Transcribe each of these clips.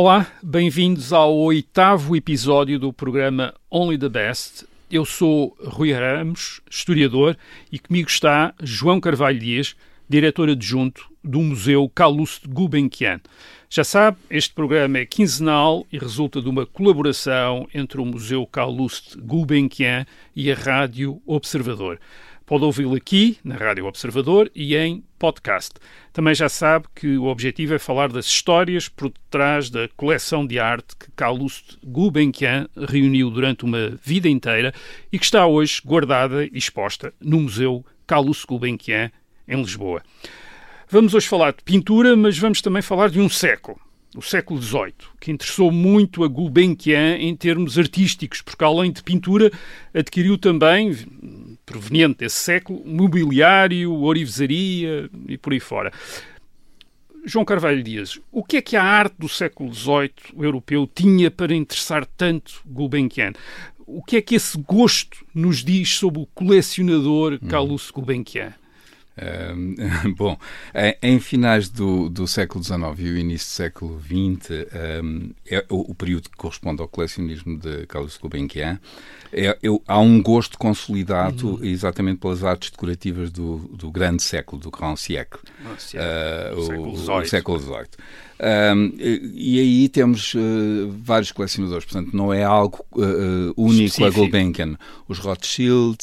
Olá, bem-vindos ao oitavo episódio do programa Only the Best. Eu sou Rui Ramos, historiador, e comigo está João Carvalho Dias, diretor adjunto do Museu Calouste Gulbenkian. Já sabe, este programa é quinzenal e resulta de uma colaboração entre o Museu Calouste Gulbenkian e a Rádio Observador. Pode ouvi-lo aqui, na Rádio Observador, e em podcast. Também já sabe que o objetivo é falar das histórias por detrás da coleção de arte que Calouste Gulbenkian reuniu durante uma vida inteira e que está hoje guardada e exposta no Museu Calouste Gulbenkian, em Lisboa. Vamos hoje falar de pintura, mas vamos também falar de um século, o século XVIII, que interessou muito a Gulbenkian em termos artísticos, porque além de pintura, adquiriu também, proveniente desse século, mobiliário, orivesaria e por aí fora. João Carvalho Dias, o que é que a arte do século XVIII europeu tinha para interessar tanto Gulbenkian? O que é que esse gosto nos diz sobre o colecionador Calouste Gulbenkian? Um, bom, em finais do, do século XIX e o início do século XX, um, é o, o, período que corresponde ao colecionismo de Carlos Gulbenkian, é, é, há um gosto consolidado uhum. exatamente pelas artes decorativas do, do grande século, do Grand Siècle, uh, o, o, século XVIII. Um, e aí temos uh, vários colecionadores, portanto, não é algo uh, único Específico. a Gulbenkian. Os Rothschild,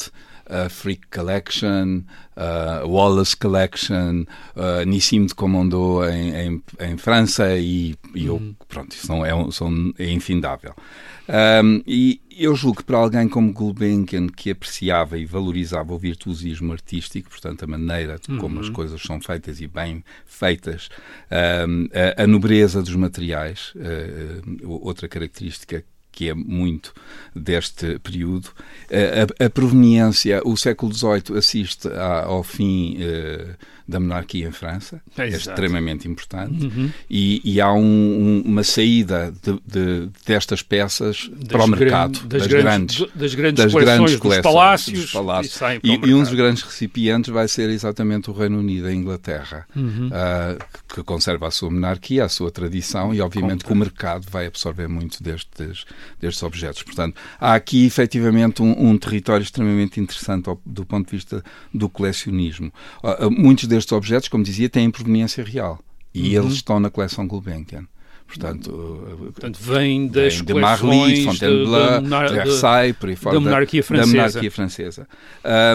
a Freak Collection, a Wallace Collection, uh, Nissim de Commando em, em, em, França e, e eu, uhum. pronto, são, é, são, é infindável. Um, e eu julgo que para alguém como Gulbenkian, que apreciava e valorizava o virtuosismo artístico, portanto, a maneira como as uhum. coisas são feitas e bem feitas, um, a, a, nobreza dos materiais, uh, outra característica que é muito deste período. A, a, a proveniência, o século XVIII assiste ao fim uh, da monarquia em França, é, é extremamente importante, uhum. e, e, há um, um, uma saída de, de, destas peças das para o mercado, das, das, grandes, das grandes das coleções, grandes coleções dos palácios, dos palácios. E, e, e, um dos grandes recipientes vai ser exatamente o Reino Unido, a Inglaterra, uhum. uh, que conserva a sua monarquia, a sua tradição, e obviamente Conta. que o mercado vai absorver muito destes, destes objetos. Portanto, há aqui efetivamente um, um território extremamente interessante do ponto de vista do colecionismo. Uh, muitos destes objetos, como dizia, têm proveniência real. E uhum. eles estão na coleção Gulbenkian. Portanto, Portanto vem das vem de Marly, Fontainebleau, de, de Versailles, por aí fora, da monarquia francesa. Da monarquia francesa.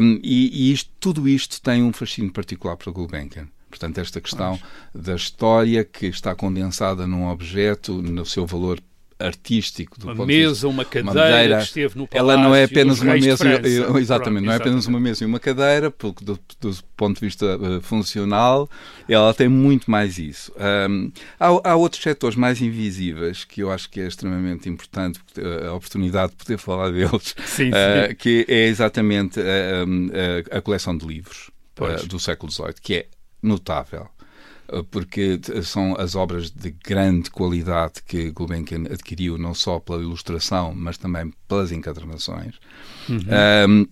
Um, e, e isto, tudo isto tem um fascínio particular para Gulbenkian. Portanto, esta questão da história que está condensada num objeto, no seu valor artístico do uma mesa, uma cadeira, uma madeira, que esteve no palácio, ela não é apenas uma mesa, eu, exatamente, Pronto, não é apenas uma mesa e uma cadeira, porque do, do ponto de vista uh, funcional, ela tem muito mais isso. Um, há, há, outros setores mais invisíveis que eu acho que é extremamente importante uh, a oportunidade de poder falar deles, sim, sim. Uh, que é exatamente a, a coleção de livros do século XVIII, que é notável porque são as obras de grande qualidade que Gulbenkian adquiriu, não só pela ilustração, mas também pelas encadernações. Uhum. Um,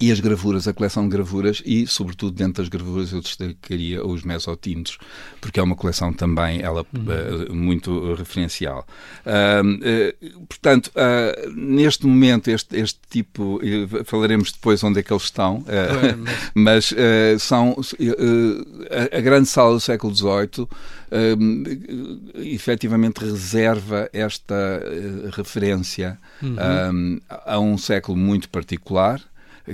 e as gravuras, a coleção de gravuras e, sobretudo, dentro das gravuras eu destacaria os mesotintos, porque é uma coleção também, ela, uhum. uh, muito referencial. Uh, uh, portanto, neste momento, este, este tipo, falaremos depois onde é que eles estão, mas, mas são a, a, grande sala do século XVIII efetivamente reserva esta referência uhum. a um século muito particular,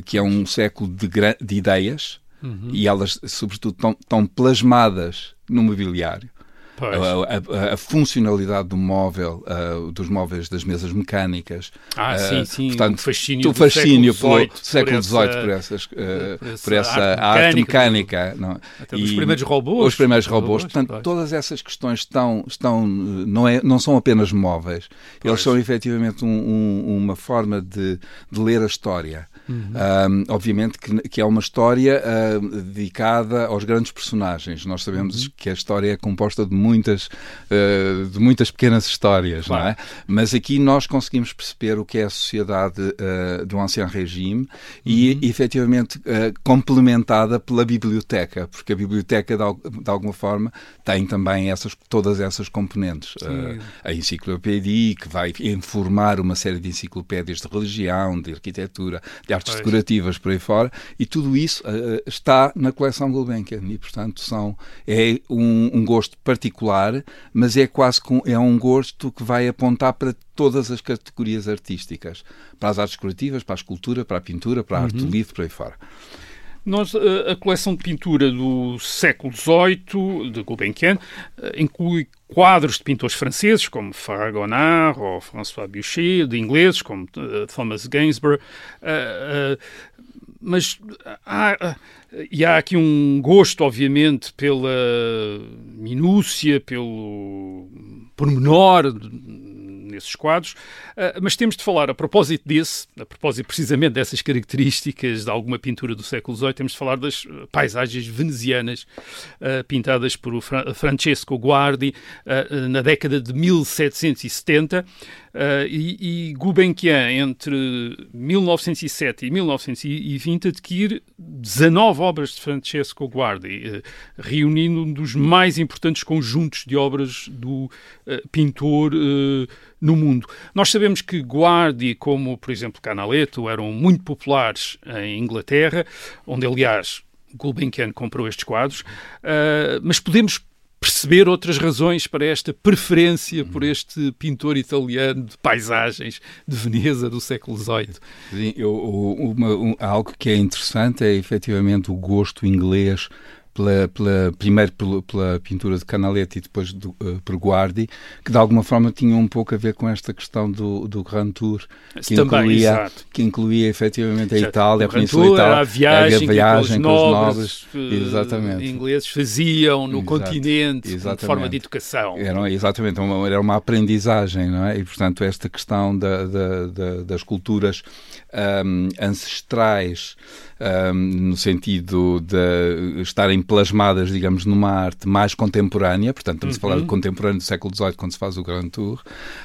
que é um século de, de ideias uhum. e elas, sobretudo, estão, estão plasmadas no mobiliário. A, a, a, funcionalidade do móvel, uh, dos móveis das mesas mecânicas. Ah, uh, sim, sim. Portanto, o fascínio, o fascínio pelo século XVIII por, essas, uh, por essa, por essa arte, arte mecânica. Não? E os primeiros robôs. Os primeiros robôs. Portanto, pois. todas essas questões estão, estão não, é, não são apenas móveis, pois. eles são efetivamente um, um, uma forma de, de ler a história. Uhum. Um, obviamente que, que, é uma história uh, dedicada aos grandes personagens. Nós sabemos uhum. que a história é composta de muitas, uh, de muitas pequenas histórias, claro. não é? Mas aqui nós conseguimos perceber o que é a sociedade uh, do Ancien Regime uhum. e, efetivamente, complementada pela biblioteca, porque a biblioteca, de, de, alguma forma, tem também essas, todas essas componentes. a enciclopédia, que vai informar uma série de enciclopédias de religião, de arquitetura, de artes pois. decorativas, por aí fora, e tudo isso está na coleção Gulbenkian e, portanto, são, é um, um, gosto particular, mas é quase com, é um gosto que vai apontar para todas as categorias artísticas, para as artes decorativas, para a escultura, para a pintura, para a arte uhum. livre, por aí fora. Nós, a, coleção de pintura do século XVIII, de Gulbenkian, eh, inclui quadros de pintores franceses, como Fragonard ou François Boucher, de ingleses, como uh, Thomas Gainsborough, mas há, e há aqui um gosto, obviamente, pela minúcia, pelo pormenor nesses quadros, uh, mas temos de falar a propósito desse, a propósito precisamente dessas características de alguma pintura do século XVIII, temos de falar das paisagens venezianas uh, pintadas por Francesco Guardi na década de 1770 e, e Gulbenkian entre 1907 e 1920 adquire 19 obras de Francesco Guardi, reunindo um dos mais importantes conjuntos de obras do pintor no mundo. Nós sabemos que Guardi, como por exemplo Canaletto, eram muito populares em Inglaterra, onde aliás Gulbenkian comprou estes quadros, uh, mas podemos perceber outras razões para esta preferência por este pintor italiano de paisagens de Veneza do século XVIII. Sim, eu, uma, um, algo que é interessante é efetivamente o gosto inglês pela, pela, primeiro pela, pela, pintura de Canaletto e depois do, uh, por Guardi, que de alguma forma tinha um pouco a ver com esta questão do, do Grand Tour, que Também, incluía, exato. que incluía efetivamente a Itália, a Península Itália, a viagem, a viagem que os nobres, nobres exatamente. ingleses faziam no Exato. continente, de forma de educação. Era, exatamente, uma, era uma aprendizagem, não é? E, portanto, esta questão da, da, da, das culturas um, ancestrais, um, no sentido de estarem plasmadas, digamos, numa arte mais contemporânea, portanto, estamos uhum. a falar de uhum. contemporâneo do século XVIII, quando se faz o Grand Tour,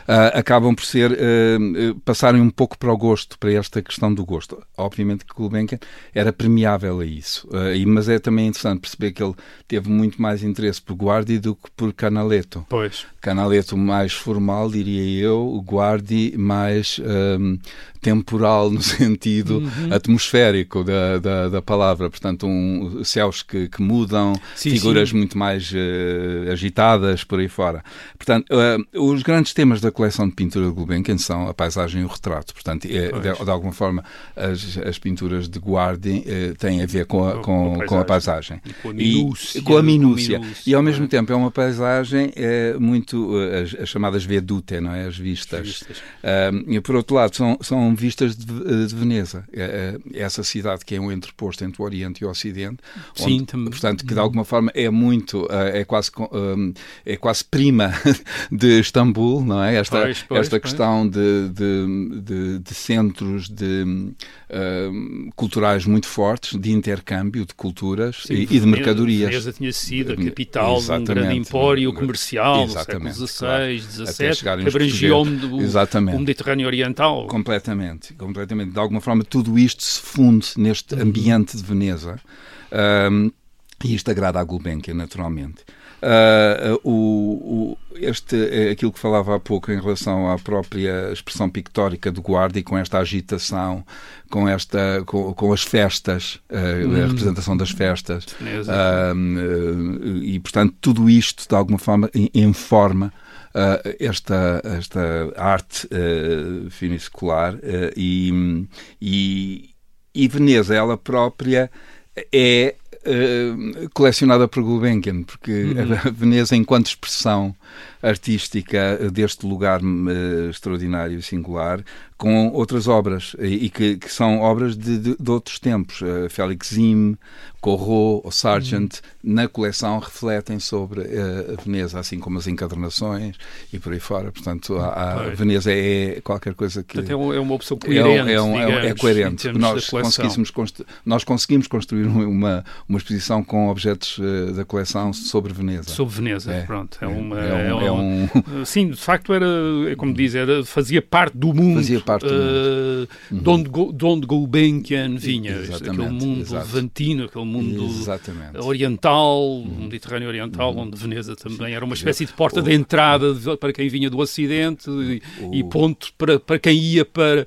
uh, acabam por ser, uh, passarem um pouco para o gosto, para esta questão do gosto. Obviamente que Gulbenkian era premiável a isso, uh, mas é também interessante perceber que ele teve muito mais interesse por Guardi do que por Canaletto. Pois. Canaletto mais formal, diria eu, Guardi mais um, temporal no sentido uhum. atmosférico da, da, da, palavra, portanto, um, céus que, que mudam, sim, figuras sim. muito mais uh, agitadas por aí fora. Portanto, uh, os grandes temas da coleção de pintura de Gulbenkian são a paisagem e o retrato. Portanto, é, de, de, alguma forma, as, as pinturas de Guardi uh, têm a ver com a, com, com a paisagem. Com a minúcia. E, com a minúcia. E, ao mesmo é? tempo, é uma paisagem é, muito, as, as, chamadas vedute, não é? As vistas. As vistas. e, por outro lado, são, são vistas de, de Veneza, é, essa cidade que é um entreposto entre o Oriente e o Ocidente, Sim, onde, também. portanto, que de alguma forma é muito, eh, é quase, é quase prima de Istambul, não é? Esta, pois, pois, esta questão de, de, de, de, centros de, uh, culturais muito fortes, de intercâmbio de culturas Sim, e, e, de mercadorias. Veneza tinha sido a capital de um grande empório comercial Exatamente, no século XVI, XVII, que abrangia o, o Mediterrâneo Oriental. Completamente, completamente. De alguma forma, tudo isto se funde neste ambiente de Veneza. Um, e isto agrada a Gulbenkian, naturalmente. Uh, o, o, este, é aquilo que falava há pouco em relação à própria expressão pictórica do Guardi, com esta agitação, com, esta, com, com as festas, uh, hum. a representação das festas, uh, e portanto tudo isto de alguma forma informa uh, esta, esta arte uh, finiscular uh, e, e, e Veneza, ela própria, é uh, colecionada por Gulbenkian, porque uhum. a Veneza, enquanto expressão artística deste lugar uh, extraordinário e singular, com outras obras, e, e que, que, são obras de, de, de outros tempos. Uh, Félix Zim, Corot, o Sargent, uhum. na coleção refletem sobre uh, a Veneza, assim como as encadernações e por aí fora. Portanto, a, a Veneza é qualquer coisa que. Portanto, é, é uma opção coerente. É, é, um, digamos, é coerente. Nós, conseguíssemos nós conseguimos construir uma, uma exposição com objetos uh, da coleção sobre Veneza. Sobre Veneza, é, pronto. É, uma, é, um, é um, é Sim, de facto era, é como diz, era, fazia parte do mundo. Fazia parte do mundo. Uh, de, onde, de onde Gulbenkian vinha. Aquele mundo exato. levantino, aquele mundo Exatamente. oriental, uhum. Mediterrâneo oriental, uhum. onde Veneza também era uma espécie de porta de entrada para quem vinha do Ocidente e, e ponto para, para quem ia para,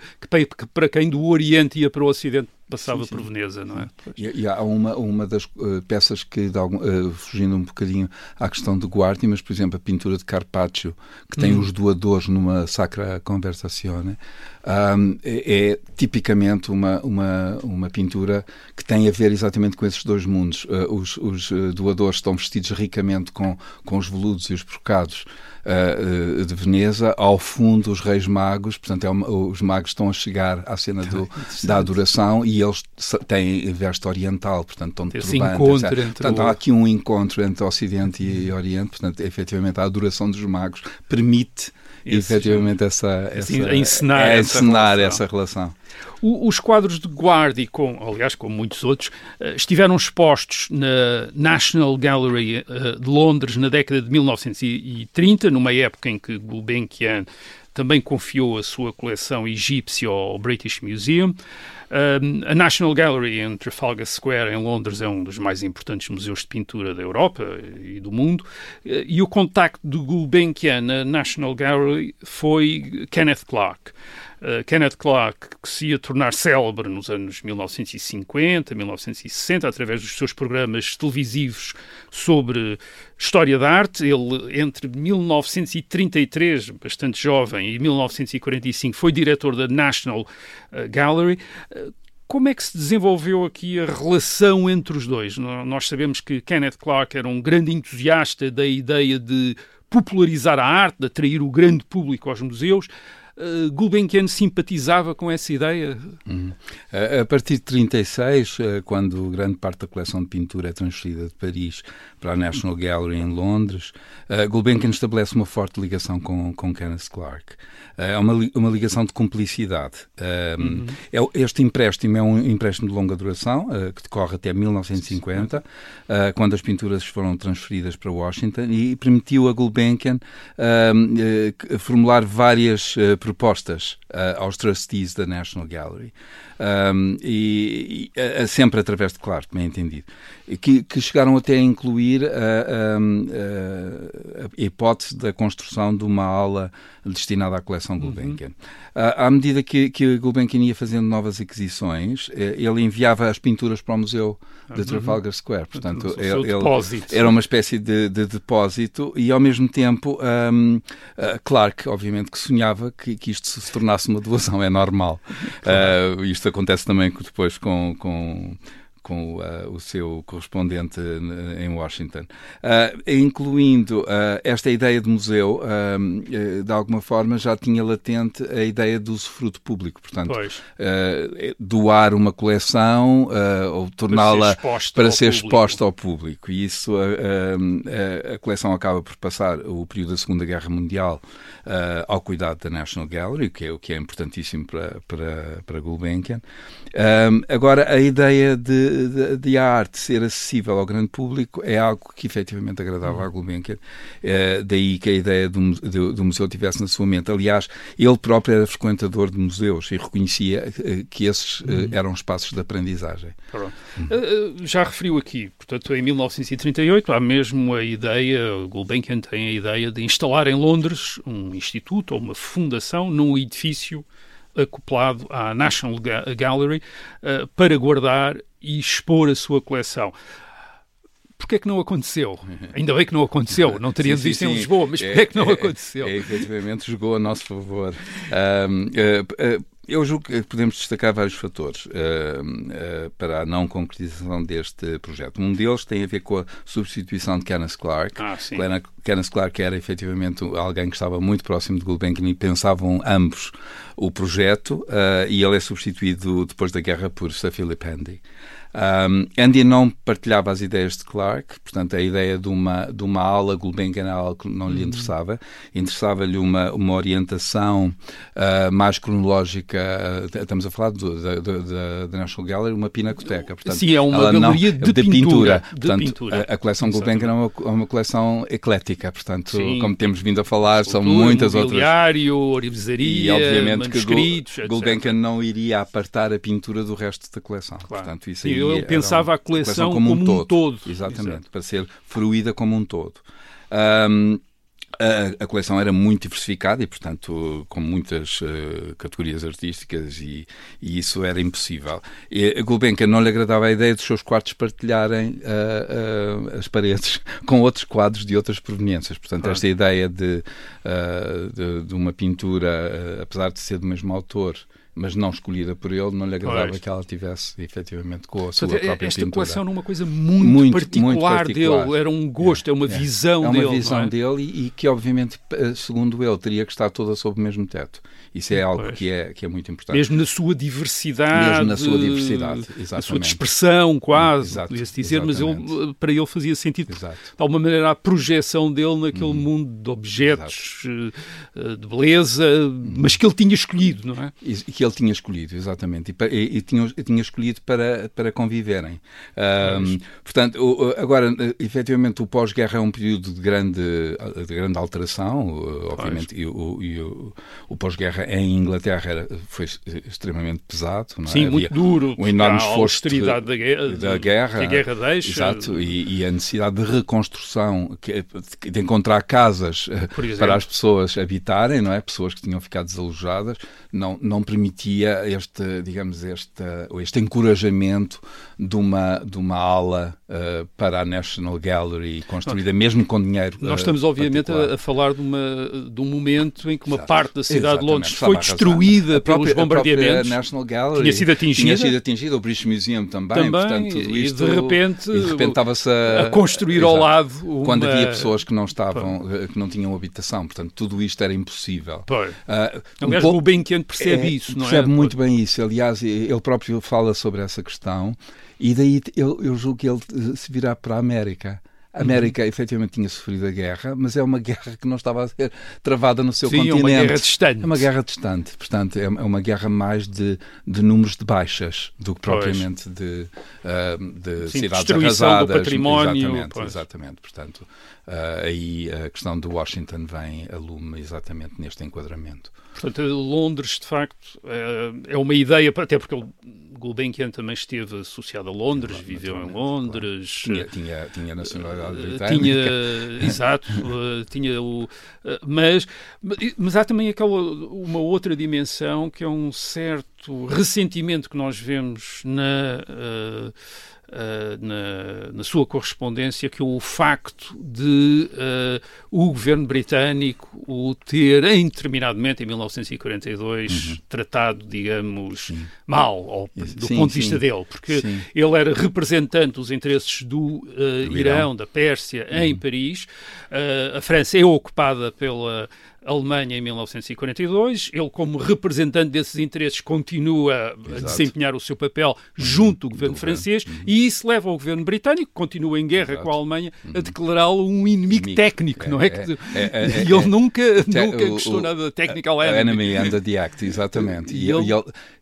para quem do Oriente ia para o Ocidente passava sim, sim. por Veneza, não é? E, e, há uma, uma das uh, peças que, algum, uh, fugindo um bocadinho à questão de Guardi, mas, por exemplo, a pintura de Carpaccio, que tem hum. os doadores numa Sacra Conversazione, um, é, é, tipicamente uma, uma, uma pintura que tem a ver exatamente com esses dois mundos. Uh, os, os doadores estão vestidos ricamente com, com os veludos e os brocados uh, de Veneza, ao fundo os reis magos, portanto é uma, os magos estão a chegar à cena do, da adoração e eles têm veste oriental, portanto estão de turbante. Portanto, o... há aqui um encontro entre Ocidente e Oriente, portanto, efetivamente a adoração dos magos permite Esse, efetivamente essa, essa, assim, encenar, é, encenar essa relação. Essa relação. O, os quadros de Guardi, com, aliás, como muitos outros, uh, estiveram expostos na National Gallery uh, de Londres na década de 1930, numa época em que Gulbenkian também confiou a sua coleção egípcia ao British Museum. A National Gallery em Trafalgar Square, em Londres, é um dos mais importantes museus de pintura da Europa e do mundo. Uh, e o contacto de Gulbenkian na National Gallery foi Kenneth Clark. Uh, Kenneth Clark, que se ia tornar célebre nos anos 1950, 1960, através dos seus programas televisivos sobre história da arte. Ele, entre 1933, bastante jovem, e 1945, foi diretor da National eh, Gallery. Uh, como é que se desenvolveu aqui a relação entre os dois? Nós sabemos que Kenneth Clark era um grande entusiasta da ideia de popularizar a arte, de atrair o grande público aos museus. Uh, Gulbenkian simpatizava com essa ideia? Uhum. A, partir de 36, eh, quando grande parte da coleção de pintura é transferida de Paris para a National Gallery em Londres, uh, Gulbenkian estabelece uma forte ligação com, com Kenneth Clark. É uma, uma ligação de cumplicidade. Uhum. É, este empréstimo é um empréstimo de longa duração, que decorre até 1950, quando as pinturas foram transferidas para Washington e permitiu a Gulbenkian formular várias propostas uh, aos trustees da National Gallery, um, e, e uh, sempre através de Clark, bem entendido, que, que chegaram até a incluir a, a, a, hipótese da construção de uma ala destinada à coleção Gulbenkian. Uhum. Uh, à medida que, que Gulbenkian ia fazendo novas aquisições, ele enviava as pinturas para o museu de uhum. Trafalgar Square. Portanto, ele, ele era uma espécie de, de, depósito e, ao mesmo tempo, um, uh, Clark, obviamente, que sonhava que, que isto se tornasse uma doação, é normal. Uh, isto acontece também depois com, com com uh, o seu correspondente uh, em Washington, uh, incluindo esta ideia de museu, de alguma forma já tinha latente a ideia do usufruto público, portanto, doar uma coleção ou torná-la para ser exposta ao público. E isso a, a, coleção acaba por passar o período da Segunda Guerra Mundial ao cuidado da National Gallery, que é o que é importantíssimo para, para, para Gulbenkian. agora, a ideia de de, de, a arte ser acessível ao grande público é algo que efetivamente agradava a Gulbenkian. É, daí que a ideia do, do, do, museu tivesse na sua mente. Aliás, ele próprio era frequentador de museus e reconhecia eh, que esses eh, uhum. eram espaços de aprendizagem. Uhum. Já referiu aqui, portanto, em 1938 há mesmo a ideia, Gulbenkian tem a ideia de instalar em Londres um instituto ou uma fundação num edifício acoplado à National Gallery uh, para guardar e expor a sua coleção. Porquê é que não aconteceu? Ainda bem que não aconteceu, não teríamos sim, sim, visto sim. em Lisboa, mas porquê é, é que não é, aconteceu? É, é, efetivamente jogou a nosso favor. Um, uh, uh, eu julgo que podemos destacar vários fatores uh, uh, para a não concretização deste projeto. Um deles tem a ver com a substituição de Kenneth Clark. Ah, sim. Kenneth Clark era efetivamente alguém que estava muito próximo de Gulbenkian e pensavam ambos o projeto, uh, e ele é substituído depois da guerra por Sir Philip Handy. Um, Andy não partilhava as ideias de Clark, portanto, a ideia de uma, de uma ala Gulbenkian que não lhe uhum. interessava. Interessava-lhe uma, uma orientação uh, mais cronológica pinacoteca, estamos a falar da, National Gallery, uma pinacoteca. Portanto, Sim, é uma galeria não, de, de, pintura. De portanto, pintura. A, a coleção Gulbenkian é uma, é uma coleção eclética, portanto, Sim. como temos vindo a falar, são muitas outras. orivesaria, e obviamente que Gulbenkian não iria apartar a pintura do resto da coleção. Claro. Portanto, isso aí eu pensava a coleção, como, como, um todo. todo. Exatamente, Exato. para ser fruída como um todo. Um, a, a, coleção era muito diversificada e, portanto, com muitas uh, categorias artísticas e, e, isso era impossível. E a Gulbenkian não lhe agradava a ideia dos seus quartos partilharem uh, uh, as paredes com outros quadros de outras proveniências. Portanto, esta ideia de, de, de, uma pintura, apesar de ser do mesmo autor, mas não escolhida por ele, não lhe agradava pois. que ela tivesse efetivamente com a sua Portanto, própria esta pintura. coleção numa coisa muito, muito, particular, muito particular, dele, era um gosto, é, é uma é. visão dele. É uma dele, visão é? dele e, e, que obviamente, segundo ele, teria que estar toda sob o mesmo teto. Isso é algo que é, que é muito importante. Mesmo na sua diversidade. Mesmo na sua diversidade, exatamente. Na sua expressão, quase, podia-se dizer, exatamente. mas ele, para ele fazia sentido, Exato. de alguma maneira, a projeção dele naquele hum. mundo de objetos, Exato. Eh, de beleza, mas que ele tinha escolhido, não é? E que ele tinha escolhido, exatamente. E, e, e tinha, tinha escolhido para, para conviverem. Um, portanto, agora, efetivamente, o pós-guerra é um período de grande, de grande alteração, obviamente, e, o, e o, o pós-guerra em Inglaterra era, foi extremamente pesado. Não é? Sim, muito duro. Um enorme esforço da guerra, da guerra. Que a guerra deixa. Exato, e, e a necessidade de reconstrução, de encontrar casas eh, para as pessoas habitarem, não é? Pessoas que tinham ficado desalojadas, não, não permitia este, digamos, este, este encorajamento de uma, de uma ala uh, para a National Gallery construída mesmo com dinheiro. Nós estamos, obviamente, a, a, falar de, uma, de um momento em que uma Exato. parte da cidade Exatamente. de Londres foi destruída pelos bombardeamentos. A National Gallery tinha sido atingida. Tinha sido atingida, o British Museum também. também portanto, isto, e de repente, de repente estava-se a, a, construir Exato. ao lado. Uma... Quando havia pessoas que não estavam, eh, que não tinham habitação, portanto, tudo isto era impossível. Pois. Uh, Aliás, um pouco, o Benkian percebe é, isso, não percebe é? Muito bem isso. Aliás, ele próprio fala sobre essa questão e daí eu, eu julgo que ele se virá para a América. A América uhum. efetivamente tinha sofrido a guerra, mas é uma guerra que não estava a ser travada no seu Sim, continente. é uma guerra distante. É uma guerra distante. Portanto, é, é uma guerra mais de, de números de baixas do que propriamente pois. de, uh, de Sim, cidades arrasadas. Do património, exatamente, pois. exatamente. Portanto, uh, aí a questão de Washington vem a lume exatamente neste enquadramento. Portanto, Londres, de facto, é, é uma ideia, até porque ele Gulbenkian também esteve associado a Londres, claro, viveu em Londres. Claro. Tinha, tinha, tinha nacionalidade eh, britânica. Tinha, exato, uh, tinha o... Mas, mas há também aquela, uma outra dimensão que é um certo ressentimento que nós vemos na... Uh, uh, na, na, sua correspondência que o facto de uh, o governo britânico o ter, momento, em 1942, uhum. tratado, digamos, sim. mal, ou, do sim, ponto de vista sim. dele, porque ele era representante dos interesses do, uh, do Irão, Irão, da Pérsia, uhum. em Paris. a França é ocupada pela Alemanha em 1942. Ele, como representante desses interesses, continua Exato. a desempenhar o seu papel junto do governo do francês governo. e isso leva o governo britânico, que continua em guerra Exato. com a Alemanha, a uhum. declará-lo um inimigo técnico, é, não é? é, é, é e ele nunca, nunca questionou nada technical enemy. enemy under the act, exatamente. E, ele,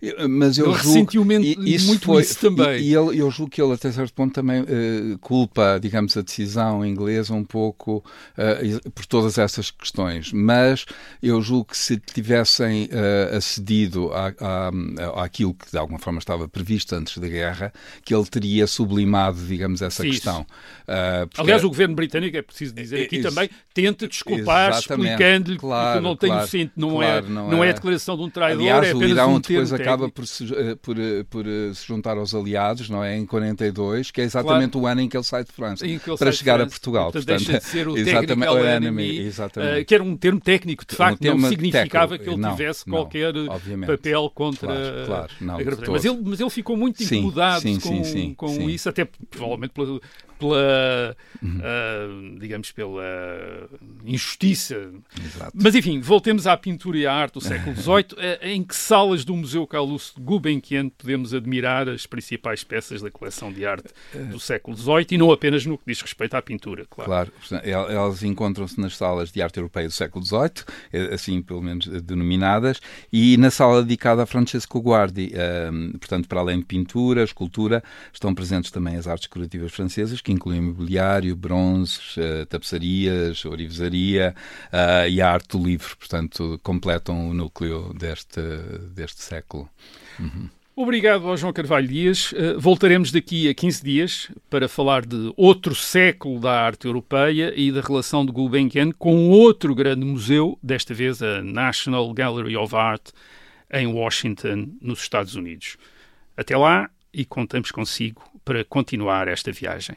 e ele, mas eu ele julgo, isso muito foi, isso também. E, e ele, eu julgo que ele, até certo ponto, também uh, culpa, digamos, a decisão inglesa um pouco uh, por todas essas questões. Mas mas eu julgo que se tivessem uh, acedido à, à, àquilo que de alguma forma estava previsto antes da guerra, que ele teria sublimado, digamos, essa Sim, questão. Uh, Aliás, o governo britânico, é preciso dizer aqui também, tenta desculpar-se, explicando-lhe claro, que não tem claro, sentido, não, é, claro, é, não, não é, é declaração de um traidor, Aliás, é apenas o Irão um depois acaba por se, eh, por, por se juntar aos aliados, não é? Em 42, que é exatamente o ano em que ele sai de França, para chegar a Portugal. Portanto, Portanto, deixa de ser o exatamente, o enemy, exatamente. Uh, que era um termo técnico técnico, de facto, não significava técnico. que ele não, tivesse não, qualquer papel contra claro, claro, não, a mas ele, mas ele ficou muito incomodado sim, com, sim, com isso, até provavelmente pela, pela, uhum. uh, digamos, pela injustiça. Exato. Mas, enfim, voltemos à pintura e à arte do século XVIII. Eh, em que salas do Museu Carlos Gulbenkian podemos admirar as principais peças da coleção de arte do século XVIII e não apenas no que diz respeito à pintura, claro. Claro, elas encontram-se nas salas de arte europeia do século XVIII, eh, assim pelo menos denominadas, e na sala dedicada a Francesco Guardi. Um, portanto, para além de pintura, escultura, estão presentes também as artes decorativas francesas, que incluem mobiliário, bronzes, uh, tapeçarias, orivesaria uh, e a arte do livro. Portanto, completam o núcleo deste, deste século. Uhum. Obrigado ao João Carvalho Dias. Uh, voltaremos daqui a 15 dias para falar de outro século da arte europeia e da relação de Gulbenkian com outro grande museu, desta vez a National Gallery of Art, em Washington, nos Estados Unidos. Até lá e contamos consigo para continuar esta viagem.